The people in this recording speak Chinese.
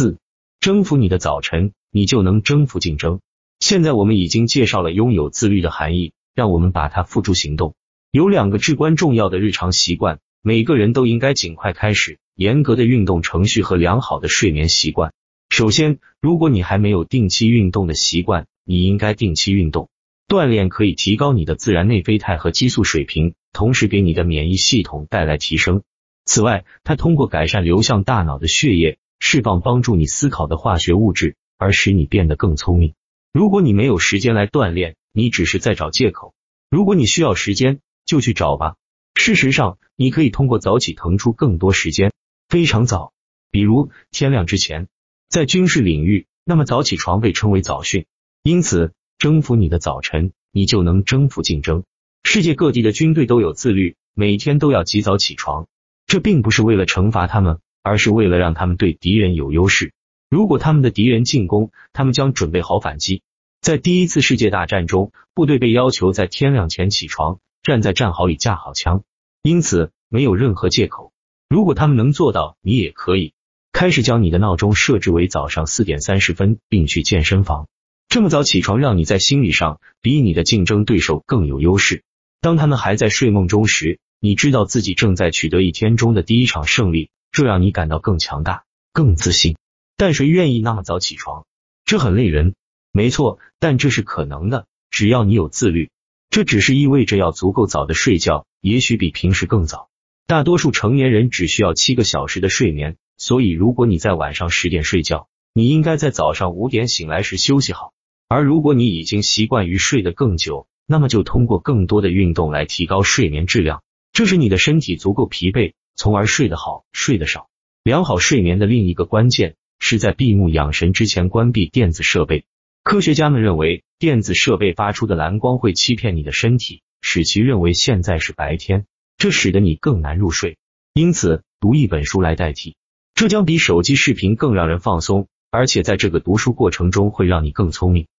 四、征服你的早晨，你就能征服竞争。现在我们已经介绍了拥有自律的含义，让我们把它付诸行动。有两个至关重要的日常习惯，每个人都应该尽快开始：严格的运动程序和良好的睡眠习惯。首先，如果你还没有定期运动的习惯，你应该定期运动。锻炼可以提高你的自然内啡肽和激素水平，同时给你的免疫系统带来提升。此外，它通过改善流向大脑的血液，释放帮助你思考的化学物质，而使你变得更聪明。如果你没有时间来锻炼，你只是在找借口。如果你需要时间，就去找吧。事实上，你可以通过早起腾出更多时间，非常早，比如天亮之前。在军事领域，那么早起床被称为早训。因此，征服你的早晨，你就能征服竞争。世界各地的军队都有自律，每天都要及早起床。这并不是为了惩罚他们，而是为了让他们对敌人有优势。如果他们的敌人进攻，他们将准备好反击。在第一次世界大战中，部队被要求在天亮前起床，站在战壕里架好枪，因此没有任何借口。如果他们能做到，你也可以。开始将你的闹钟设置为早上四点三十分，并去健身房。这么早起床，让你在心理上比你的竞争对手更有优势。当他们还在睡梦中时，你知道自己正在取得一天中的第一场胜利，这让你感到更强大、更自信。但谁愿意那么早起床？这很累人。没错，但这是可能的，只要你有自律。这只是意味着要足够早的睡觉，也许比平时更早。大多数成年人只需要七个小时的睡眠。所以，如果你在晚上十点睡觉，你应该在早上五点醒来时休息好。而如果你已经习惯于睡得更久，那么就通过更多的运动来提高睡眠质量，这使你的身体足够疲惫，从而睡得好、睡得少。良好睡眠的另一个关键是在闭目养神之前关闭电子设备。科学家们认为，电子设备发出的蓝光会欺骗你的身体，使其认为现在是白天，这使得你更难入睡。因此，读一本书来代替。这将比手机视频更让人放松，而且在这个读书过程中会让你更聪明。